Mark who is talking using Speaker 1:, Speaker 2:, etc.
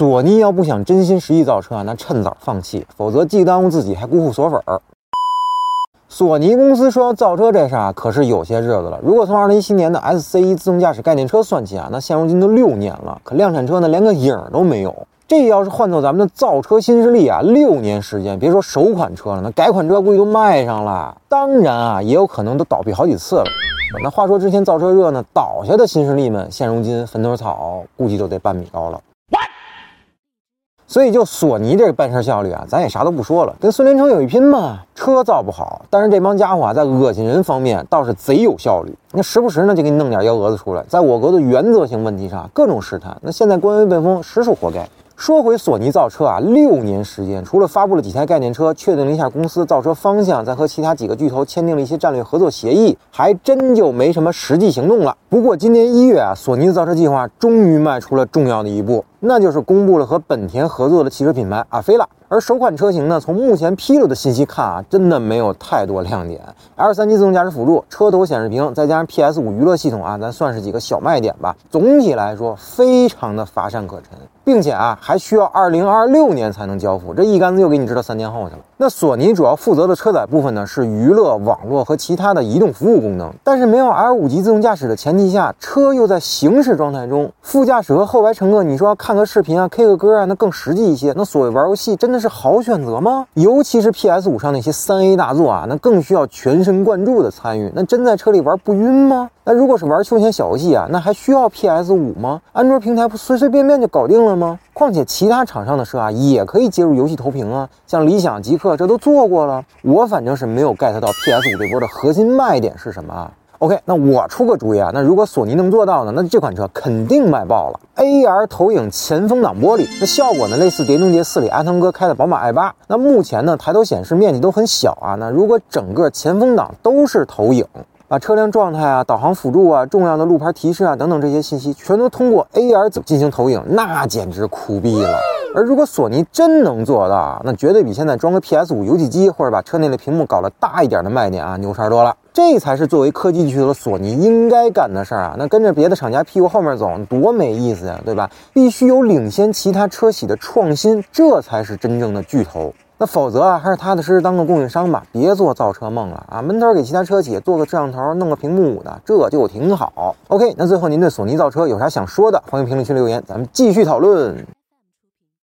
Speaker 1: 索尼要不想真心实意造车啊，那趁早放弃，否则既耽误自己，还辜负索粉儿。索尼公司说要造车这事儿啊，可是有些日子了。如果从二零一七年的 S C 一自动驾驶概念车算起啊，那现如今都六年了，可量产车呢连个影儿都没有。这要是换做咱们的造车新势力啊，六年时间，别说首款车了，那改款车估计都卖上了。当然啊，也有可能都倒闭好几次了。那话说之前造车热呢，倒下的新势力们，现如今坟头草估计都得半米高了。所以就索尼这个办事效率啊，咱也啥都不说了，跟孙连成有一拼嘛。车造不好，但是这帮家伙啊，在恶心人方面倒是贼有效率。那时不时呢，就给你弄点幺蛾子出来，在我国的原则性问题上各种试探。那现在官微被封，实属活该。说回索尼造车啊，六年时间，除了发布了几台概念车，确定了一下公司造车方向，再和其他几个巨头签订了一些战略合作协议，还真就没什么实际行动了。不过今年一月啊，索尼的造车计划终于迈出了重要的一步，那就是公布了和本田合作的汽车品牌阿菲拉。而首款车型呢，从目前披露的信息看啊，真的没有太多亮点。L 三级自动驾驶辅助、车头显示屏，再加上 PS 五娱乐系统啊，咱算是几个小卖点吧。总体来说，非常的乏善可陈，并且啊，还需要二零二六年才能交付。这一竿子又给你支到三年后去了。那索尼主要负责的车载部分呢，是娱乐、网络和其他的移动服务功能。但是没有 L 五级自动驾驶的前提下，车又在行驶状态中，副驾驶和后排乘客，你说要看看个视频啊、K 个歌啊，那更实际一些。那所谓玩游戏，真的是好选择吗？尤其是 PS 五上那些三 A 大作啊，那更需要全神贯注的参与。那真在车里玩不晕吗？那如果是玩休闲小游戏啊，那还需要 PS 五吗？安卓平台不随随便便就搞定了吗？况且其他厂商的车啊，也可以接入游戏投屏啊，像理想、极客这都做过了。我反正是没有 get 到 PS 五这波的核心卖点是什么啊？OK，那我出个主意啊，那如果索尼能做到呢，那这款车肯定卖爆了。AR 投影前风挡玻璃，那效果呢类似《碟中谍四》里阿汤哥开的宝马 i 八。那目前呢，抬头显示面积都很小啊。那如果整个前风挡都是投影，把车辆状态啊、导航辅助啊、重要的路牌提示啊等等这些信息全都通过 AR 走进行投影，那简直酷毙了。而如果索尼真能做到，那绝对比现在装个 PS 五游戏机或者把车内的屏幕搞得大一点的卖点啊牛叉多了。这才是作为科技巨头的索尼应该干的事儿啊！那跟着别的厂家屁股后面走，多没意思呀，对吧？必须有领先其他车企的创新，这才是真正的巨头。那否则啊，还是踏踏实实当个供应商吧，别做造车梦了啊！闷头给其他车企做个摄像头，弄个屏幕的，这就挺好。OK，那最后您对索尼造车有啥想说的？欢迎评论区留言，咱们继续讨论。